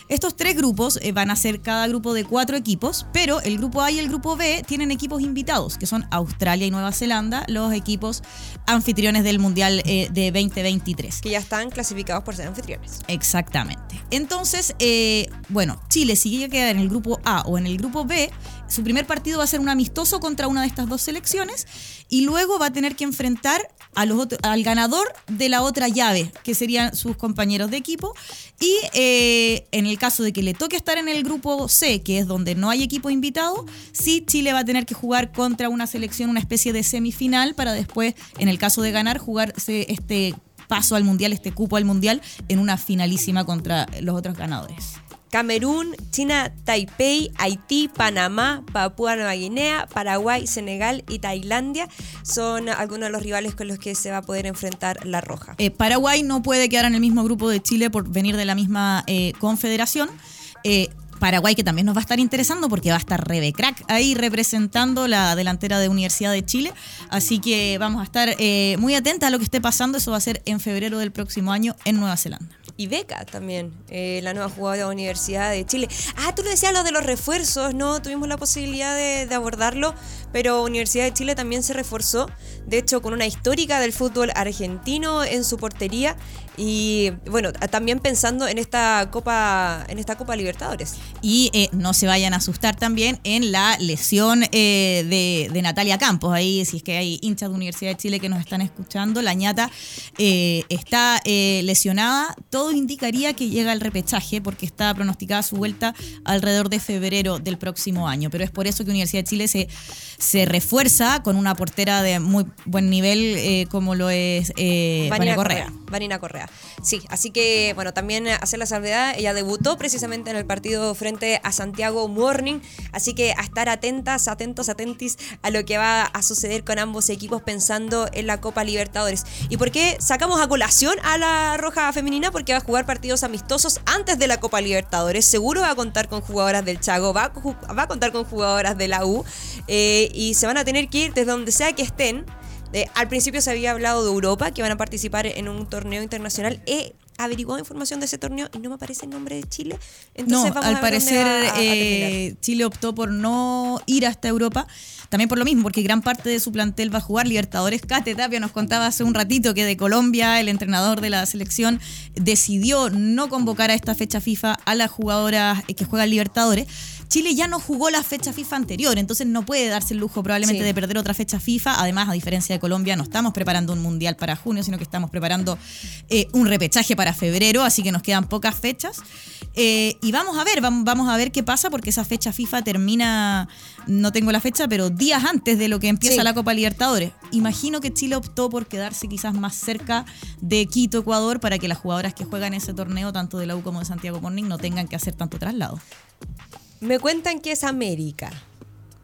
Estos tres grupos eh, van a ser cada grupo de cuatro equipos, pero el grupo A y el grupo B tienen equipos invitados, que son Australia y Nueva Zelanda, los equipos anfitriones del Mundial eh, de 2023. Que ya están clasificados por ser anfitriones. Exactamente. Entonces, eh, bueno, Chile si llega a quedar en el grupo A o en el grupo B, su primer partido va a ser un amistoso contra una de estas dos selecciones y luego va a tener que enfrentar a los al ganador de la otra llave, que serían sus compañeros de equipo. Y eh, en el caso de que le toque estar en el grupo C, que es donde no hay equipo invitado, sí Chile va a tener que jugar contra una selección, una especie de semifinal, para después, en el caso de ganar, jugarse este paso al Mundial, este cupo al Mundial, en una finalísima contra los otros ganadores. Camerún, China, Taipei, Haití, Panamá, Papúa Nueva Guinea, Paraguay, Senegal y Tailandia son algunos de los rivales con los que se va a poder enfrentar la Roja. Eh, Paraguay no puede quedar en el mismo grupo de Chile por venir de la misma eh, confederación. Eh, Paraguay que también nos va a estar interesando porque va a estar Rebe Crack ahí representando la delantera de Universidad de Chile. Así que vamos a estar muy atentas a lo que esté pasando. Eso va a ser en febrero del próximo año en Nueva Zelanda. Y Beca también, eh, la nueva jugadora de la Universidad de Chile. Ah, tú lo decías lo de los refuerzos, ¿no? Tuvimos la posibilidad de, de abordarlo, pero Universidad de Chile también se reforzó, de hecho, con una histórica del fútbol argentino en su portería y bueno, también pensando en esta Copa, en esta Copa Libertadores. Y eh, no se vayan a asustar también en la lesión eh, de, de, Natalia Campos. Ahí, si es que hay hinchas de Universidad de Chile que nos están escuchando, la ñata eh, está lesionada. Todo indicaría que llega al repechaje porque está pronosticada su vuelta alrededor de febrero del próximo año. Pero es por eso que Universidad de Chile se, se refuerza con una portera de muy buen nivel como lo es Vanina Correa. Correa. Vanina Correa. Sí, así que bueno, también hacer la salvedad, ella debutó precisamente en el partido frente a Santiago Morning, así que a estar atentas, atentos, atentis a lo que va a suceder con ambos equipos pensando en la Copa Libertadores. ¿Y por qué sacamos a colación a la Roja Femenina? Porque va a jugar partidos amistosos antes de la Copa Libertadores, seguro va a contar con jugadoras del Chago, va a, contar con jugadoras de la U eh, y se van a tener que ir desde donde sea que estén eh, al principio se había hablado de Europa, que van a participar en un torneo internacional. He averiguado información de ese torneo y no me aparece el nombre de Chile. Entonces no, al parecer a eh, Chile optó por no ir hasta Europa. También por lo mismo, porque gran parte de su plantel va a jugar Libertadores. Cate Tapia nos contaba hace un ratito que de Colombia, el entrenador de la selección, decidió no convocar a esta fecha FIFA a las jugadoras que juegan Libertadores. Chile ya no jugó la fecha FIFA anterior, entonces no puede darse el lujo probablemente sí. de perder otra fecha FIFA. Además, a diferencia de Colombia, no estamos preparando un mundial para junio, sino que estamos preparando eh, un repechaje para febrero, así que nos quedan pocas fechas. Eh, y vamos a ver, vamos a ver qué pasa, porque esa fecha FIFA termina, no tengo la fecha, pero días antes de lo que empieza sí. la Copa Libertadores. Imagino que Chile optó por quedarse quizás más cerca de Quito, Ecuador, para que las jugadoras que juegan ese torneo, tanto de la U como de Santiago Morning, no tengan que hacer tanto traslado. Me cuentan que es América.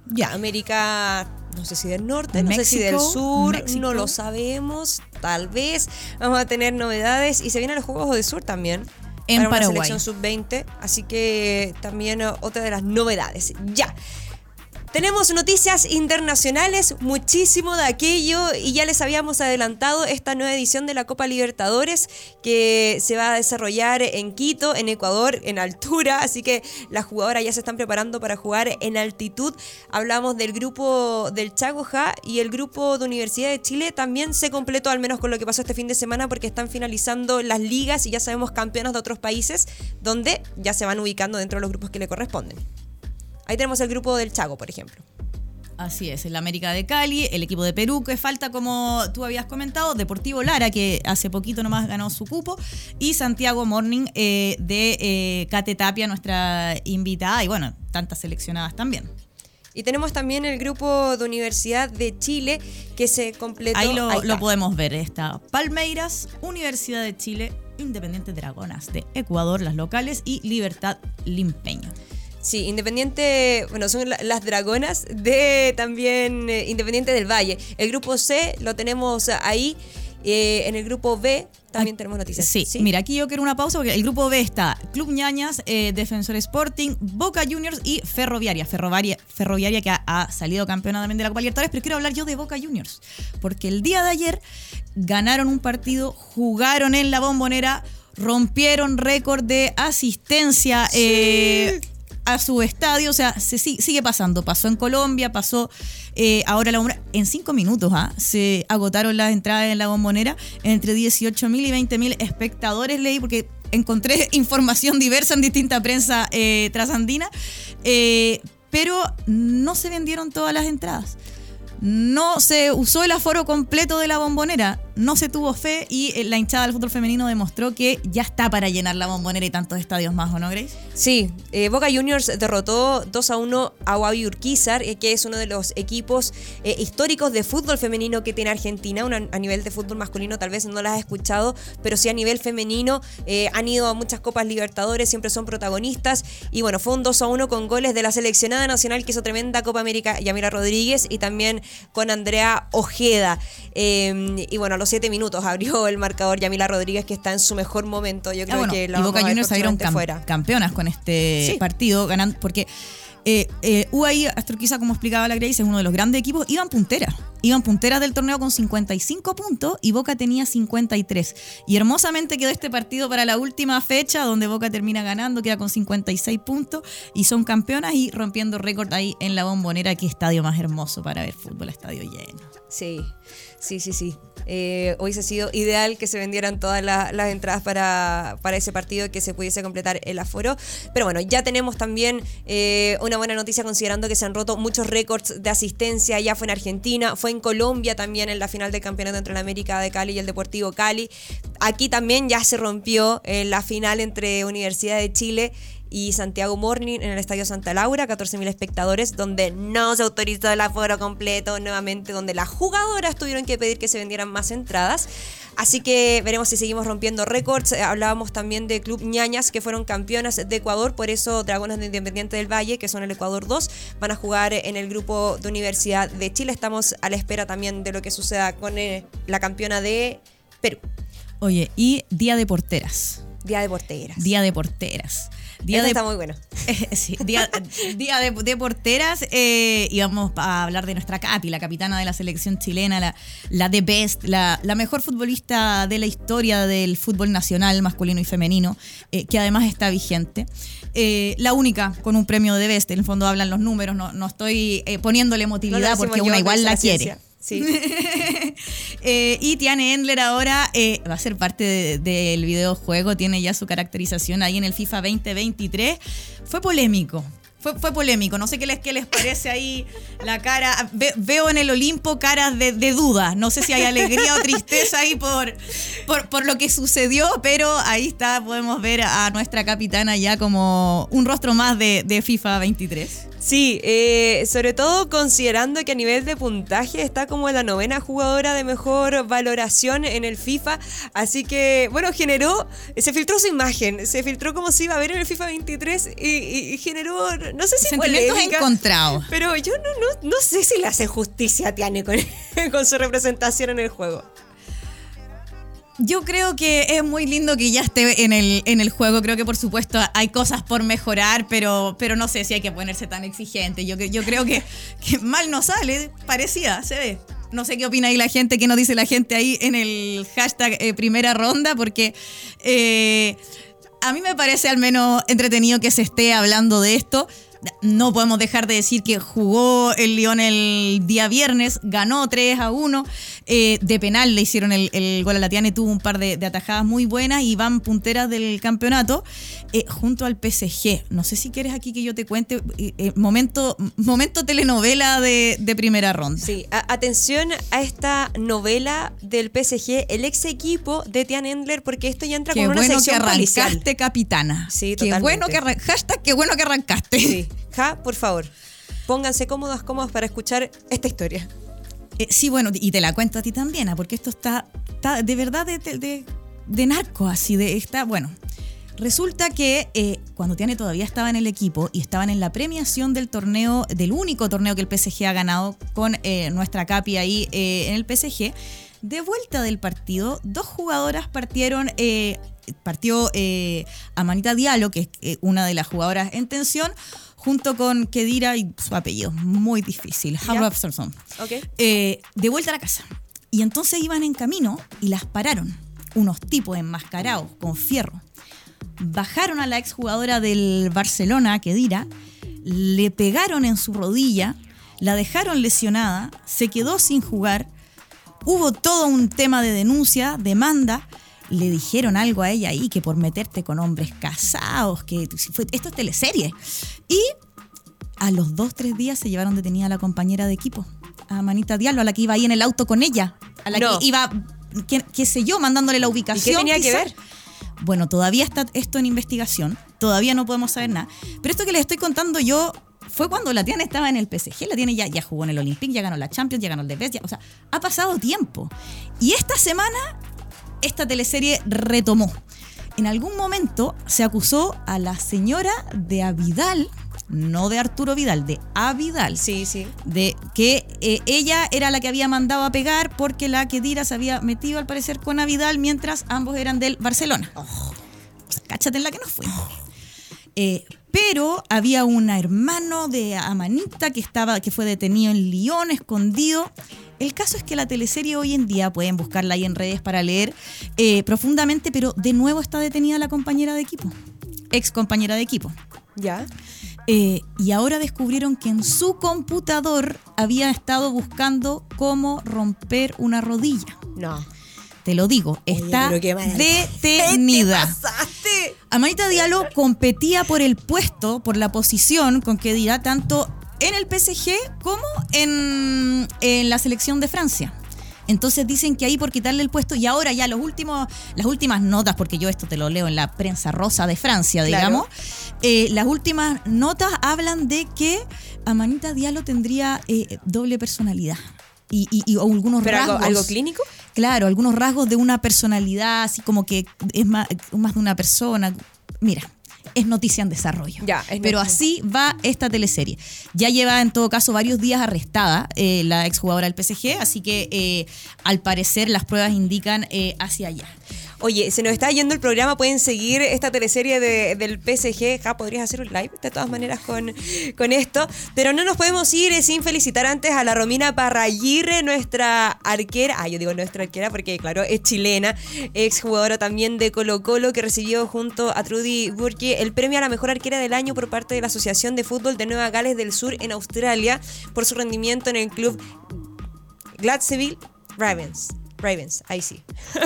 Ya. América, no sé si del norte, no sé si del sur, México. no lo sabemos. Tal vez vamos a tener novedades y se vienen los Juegos de Sur también. En para Paraguay. Una selección sub-20, así que también otra de las novedades. Ya. Tenemos noticias internacionales, muchísimo de aquello y ya les habíamos adelantado esta nueva edición de la Copa Libertadores que se va a desarrollar en Quito, en Ecuador, en altura, así que las jugadoras ya se están preparando para jugar en altitud. Hablamos del grupo del Chago Ja y el grupo de Universidad de Chile también se completó al menos con lo que pasó este fin de semana porque están finalizando las ligas y ya sabemos campeonas de otros países donde ya se van ubicando dentro de los grupos que le corresponden. Ahí tenemos el grupo del Chago, por ejemplo. Así es, el América de Cali, el equipo de Perú, que falta, como tú habías comentado, Deportivo Lara, que hace poquito nomás ganó su cupo, y Santiago Morning eh, de eh, Cate Tapia, nuestra invitada, y bueno, tantas seleccionadas también. Y tenemos también el grupo de Universidad de Chile que se completó. Ahí lo, Ahí lo podemos ver. Está Palmeiras, Universidad de Chile, Independiente Dragonas de Ecuador, las locales, y Libertad Limpeño. Sí, Independiente, bueno, son las dragonas de también eh, Independiente del Valle. El grupo C lo tenemos ahí. Eh, en el grupo B también tenemos noticias. Sí, sí, mira, aquí yo quiero una pausa porque el grupo B está Club Ñañas, eh, Defensor Sporting, Boca Juniors y Ferroviaria. Ferroviaria, Ferroviaria que ha, ha, salido campeona también de la Copa Libertadores, pero quiero hablar yo de Boca Juniors. Porque el día de ayer ganaron un partido, jugaron en la bombonera, rompieron récord de asistencia. Sí. Eh, a su estadio, o sea, se sigue pasando. Pasó en Colombia, pasó eh, ahora la bombonera. En cinco minutos ¿ah? se agotaron las entradas en la bombonera entre 18 mil y 20 mil espectadores, leí, porque encontré información diversa en distinta prensa eh, trasandina, eh, pero no se vendieron todas las entradas. No se usó el aforo completo de la bombonera. No se tuvo fe y eh, la hinchada del fútbol femenino demostró que ya está para llenar la bombonera y tantos estadios más, ¿o no, Grace? Sí, eh, Boca Juniors derrotó 2 a 1 a Guavi Urquizar, eh, que es uno de los equipos históricos de fútbol femenino que tiene Argentina. A nivel de fútbol masculino tal vez no las has escuchado, pero sí a nivel femenino han ido a muchas Copas Libertadores, siempre son protagonistas. Y bueno, fue un 2 a 1 con goles de la seleccionada nacional que hizo tremenda Copa América, Yamira Rodríguez, y también con Andrea Ojeda. Eh, y bueno, los 7 minutos abrió el marcador Yamila Rodríguez, que está en su mejor momento. Yo creo Ah, bueno, que y la vamos Boca Juniors salieron próximamente cam- fuera. campeonas con este Sí. partido, ganando, porque eh, eh, UAI Astroquiza, como explicaba la Grace, es uno de los grandes equipos, iban punteras. Iban punteras del torneo con 55 puntos y Boca tenía 53. Y hermosamente quedó este partido para la última fecha, donde Boca termina ganando, queda con 56 puntos y son campeonas y rompiendo récord ahí en la bombonera. Qué estadio más hermoso para ver fútbol, estadio lleno. Sí, sí, sí, sí. Eh, hubiese sido ideal que se vendieran todas la- las entradas para, para ese partido que se pudiese completar el aforo. Pero bueno, ya tenemos también eh, una buena noticia considerando que se han roto muchos récords de asistencia. Ya fue en Argentina, fue en Colombia también en la final del campeonato entre la América de Cali y el Deportivo Cali. Aquí también ya se rompió eh, la final entre Universidad de Chile y Santiago Morning en el Estadio Santa Laura, 14.000 espectadores, donde no se autorizó el aforo completo nuevamente, donde las jugadoras tuvieron que pedir que se vendieran más entradas. Así que veremos si seguimos rompiendo récords. Eh, Hablábamos también de Club Ñañas, que fueron campeonas de Ecuador, por eso Dragones de Independiente del Valle, que son el Ecuador 2, van a jugar en el grupo de Universidad de Chile. Estamos a la espera también de lo que suceda con eh, la campeona de Perú, Oye, y Día de Porteras. Día de Porteras. Día de Porteras. Día de está muy bueno. Eh, sí, día, día de, de porteras eh, y vamos a hablar de nuestra Capi, la capitana de la selección chilena, la, la de best, la, la mejor futbolista de la historia del fútbol nacional masculino y femenino, eh, que además está vigente. Eh, la única con un premio de best, en el fondo hablan los números, no, no estoy eh, poniéndole emotividad porque una igual dice la quiere. Sí. Eh, y Tiane Endler ahora eh, va a ser parte de- del videojuego, tiene ya su caracterización ahí en el FIFA 2023. Fue polémico. Fue, fue polémico, no sé qué les, qué les parece ahí la cara. Ve- veo en el Olimpo caras de, de duda. No sé si hay alegría o tristeza ahí por, por, por lo que sucedió, pero ahí está, podemos ver a nuestra capitana ya como un rostro más de, FIFA 23. Sí, eh, sobre todo considerando que a nivel de puntaje está como la novena jugadora de mejor valoración en el FIFA. Así que, bueno, generó, se filtró su imagen, se filtró como si iba a ver en el FIFA 23 y, y- y generó, no sé si polémica, encontrados. Pero yo no, no, no sé si le hace justicia a Tiane con, con su representación en el juego. Yo creo que es muy lindo que ya esté en el, en el juego. Creo que por supuesto hay cosas por mejorar, pero, pero no sé si hay que ponerse tan exigente. Yo, yo creo que, que mal no sale, parecía, se ve. No sé qué opina ahí la gente, qué nos dice la gente ahí en el hashtag eh, primera ronda, porque eh, a mí me parece al menos entretenido que se esté hablando de esto. No podemos dejar de decir que jugó el León el día viernes, ganó 3 a 1. eh, de penal le hicieron el, el gol a la Tiane, tuvo un par de, de atajadas muy buenas y van punteras del campeonato eh, junto al PSG. No sé si quieres aquí que yo te cuente, eh, eh, momento, momento telenovela de, de primera ronda. Sí, a- atención a esta novela del PSG, el ex equipo de Tiane Endler, porque esto ya entra una bueno que sección policial. arrancaste, capitana. Sí, qué totalmente. bueno que hashtag qué bueno que arrancaste. Sí. Ja, por favor, pónganse cómodos, cómodos para escuchar esta historia. Eh, sí, bueno, y te la cuento a ti también, ah, porque esto está, está de verdad de, de, de- narco, así de está, bueno. Resulta que eh, cuando Tiane todavía estaba en el equipo y estaban en la premiación del torneo, del único torneo que el PSG ha ganado con eh, nuestra Capi ahí en el PSG, de vuelta del partido, dos jugadoras partieron, partió eh, Amanita Diallo, que es una de las jugadoras en tensión, junto con Kedira y su apellido, muy difícil, ¿Ok? eh, de vuelta a la casa. Y entonces iban en camino y las pararon. Unos tipos enmascarados con fierro. Bajaron a la exjugadora del Barcelona, Kedira, le pegaron en su rodilla, la dejaron lesionada, se quedó sin jugar. Hubo todo un tema de denuncia, demanda. Le dijeron algo a ella ahí que por meterte con hombres casados, que fue, esto es teleserie. Y a los dos, tres días se llevaron detenida a la compañera de equipo, a Manita Diallo, a la que iba ahí en el auto con ella, a la No. que iba qué, qué sé yo, mandándole la ubicación. tenía que ver? Bueno, todavía está esto en investigación, todavía no podemos saber nada. Pero esto que les estoy contando yo fue cuando la Tiana estaba en el PSG. La Tiana ya, ya jugó en el Olympique, ya ganó la Champions, ya ganó el Best, ya- o sea, ha pasado tiempo. Y esta semana, esta teleserie retomó. En algún momento se acusó a la señora de Avidal, no de Arturo Vidal, de Avidal. Sí, sí. De que eh, ella era la que había mandado a pegar porque la Kedira se había metido al parecer con Avidal mientras ambos eran del Barcelona. O sea, cáchate en la que nos fuimos. Eh, pero había un hermano de Amanita que estaba, que fue detenido en Lyon, escondido. El caso es que la teleserie hoy en día, pueden buscarla ahí en redes para leer eh, profundamente, pero de nuevo está detenida la compañera de equipo, ex compañera de equipo. Ya. Eh, y ahora descubrieron que en su computador había estado buscando cómo romper una rodilla. No. Te lo digo, está pero qué detenida. pasaste? Amanita Diallo competía por el puesto, por la posición con que dirá tanto en el PSG como en, en la selección de Francia. Entonces dicen que ahí por quitarle el puesto y ahora ya los últimos, las últimas notas, porque yo esto te lo leo en la prensa rosa de Francia, Claro. digamos, eh, las últimas notas hablan de que Amanita Diallo tendría eh, doble personalidad y, y- y algunos ¿Pero algo, rasgos. algo clínico? Claro, algunos rasgos de una personalidad, así como que es más, más de una persona. Mira, es noticia en desarrollo. Ya, Pero así va esta teleserie. Ya lleva en todo caso varios días arrestada eh, la exjugadora del PSG, así que eh, al parecer las pruebas indican eh, hacia allá. Oye, se nos está yendo el programa, pueden seguir esta teleserie de- del PSG. Ja, podrías hacer un live de todas maneras con, con esto. Pero no nos podemos ir eh, sin felicitar antes a la Romina Parraguirre, nuestra arquera. Ah, yo digo nuestra arquera porque, claro, es chilena, exjugadora también de Colo Colo, que recibió junto a Trudy Burke el premio a la mejor arquera del año por parte de la Asociación de Fútbol de Nueva Gales del Sur en Australia por su rendimiento en el club Gladseville Ravens. Ravens, ahí sí.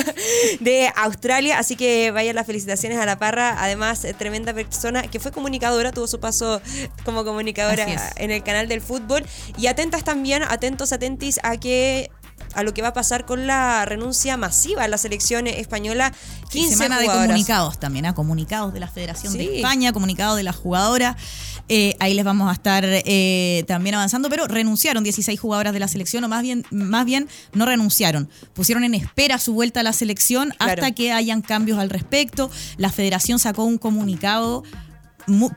de Australia, así que vayan las felicitaciones a la parra. Además, eh, tremenda persona que fue comunicadora, tuvo su paso como comunicadora en el canal del fútbol. Y atentas también, atentos, atentis a que a lo que va a pasar con la renuncia masiva a la selección española. 15 Semana de comunicados también, ¿ah? comunicados de la Federación Sí. de España, comunicados de las jugadoras. Eh, ahí les vamos a estar eh, también avanzando, pero renunciaron 16 jugadoras de la selección, o más bien, más bien no renunciaron. Pusieron en espera su vuelta a la selección hasta Claro. que hayan cambios al respecto. La federación sacó un comunicado mu-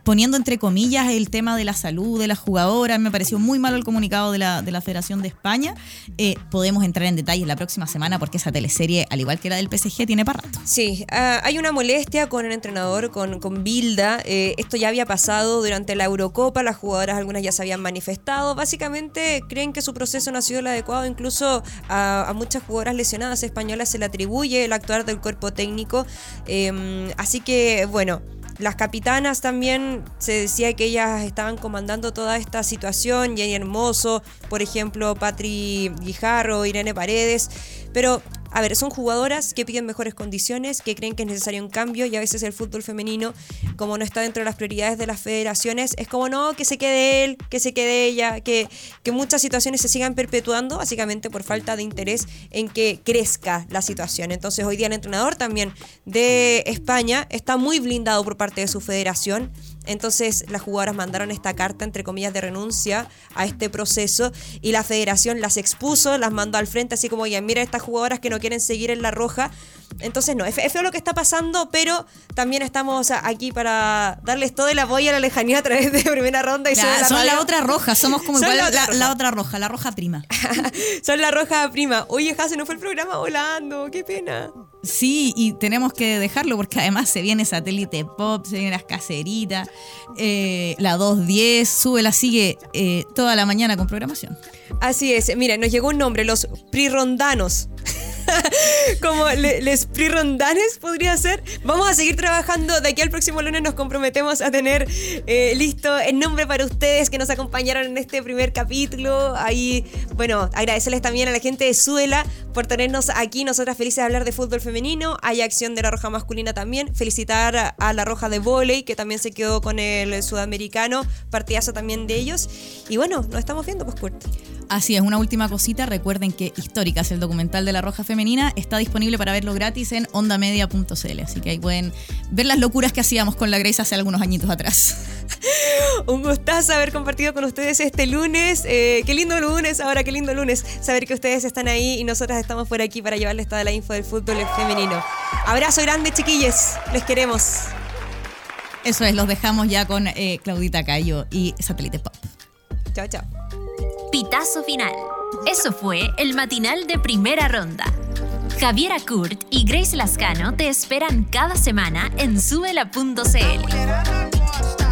poniendo entre comillas el tema de la salud de las jugadoras. Me pareció muy malo el comunicado de la, de la Federación de España. Eh, podemos entrar en detalles la próxima semana porque esa teleserie, al igual que la del PSG, tiene para rato. Sí, ah, hay una molestia con el entrenador, con, con Bilda. Eh, esto ya había pasado durante la Eurocopa, las jugadoras algunas ya se habían manifestado. Básicamente creen que su proceso no ha sido el adecuado, incluso a, muchas jugadoras lesionadas españolas se le atribuye el actuar del cuerpo técnico. Eh, así que, bueno. Las capitanas también se decía que ellas estaban comandando toda esta situación, Jenny Hermoso, por ejemplo, Patri Guijarro, Irene Paredes, pero a ver, son jugadoras que piden mejores condiciones, que creen que es necesario un cambio y a veces el fútbol femenino, como no está dentro de las prioridades de las federaciones, es como no, que se quede él, que se quede ella, que, que muchas situaciones se sigan perpetuando, básicamente por falta de interés en que crezca la situación. Entonces hoy día el entrenador también de España está muy blindado por parte de su federación. Entonces las jugadoras mandaron esta carta, entre comillas, de renuncia a este proceso y la federación las expuso, las mandó al frente, así como, oye, mira estas jugadoras que no quieren seguir en la roja. Entonces, no, es fe- es feo lo que está pasando, pero también estamos aquí para darles todo el apoyo a la lejanía a través de primera ronda y Sube la son la otra roja, somos como igual la la, otra roja. la otra roja, la roja prima. Son la roja prima. Oye, Jase, no fue el programa volando, qué pena. Sí, y tenemos que dejarlo porque además se viene satélite pop, se vienen las caseritas, eh, la 210, sube, la sigue eh, toda la mañana con programación. Así es, mira, nos llegó un nombre, los prirondanos. Como le- les prirondanes podría ser. Vamos a seguir trabajando. De aquí al próximo lunes nos comprometemos a tener eh, listo el nombre para ustedes que nos acompañaron en este primer capítulo. Ahí, bueno, agradecerles también a la gente de Suela por tenernos aquí. Nosotras felices de hablar de fútbol femenino. Hay acción de la Roja masculina también. Felicitar a la Roja de volei que también se quedó con el sudamericano. Partidazo también de ellos. Y bueno, nos estamos viendo, pues, Kurt. Así es, una última cosita. Recuerden que Históricas, el documental de la Roja Femenina, está disponible para verlo gratis en ondamedia.cl. Así que ahí pueden ver las locuras que hacíamos con la Grace hace algunos añitos atrás. Un gustazo haber compartido con ustedes este lunes. Eh, qué lindo lunes, ahora qué lindo lunes. Saber que ustedes están ahí y nosotras estamos por aquí para llevarles toda la info del fútbol femenino. Abrazo grande, chiquilles. Les queremos. Eso es, los dejamos ya con eh, Claudita Cayo y Satélite Pop. Chao, chao. Pitazo final. Eso fue el matinal de primera ronda. Javiera Kurt y Grace Lascano te esperan cada semana en subela.cl.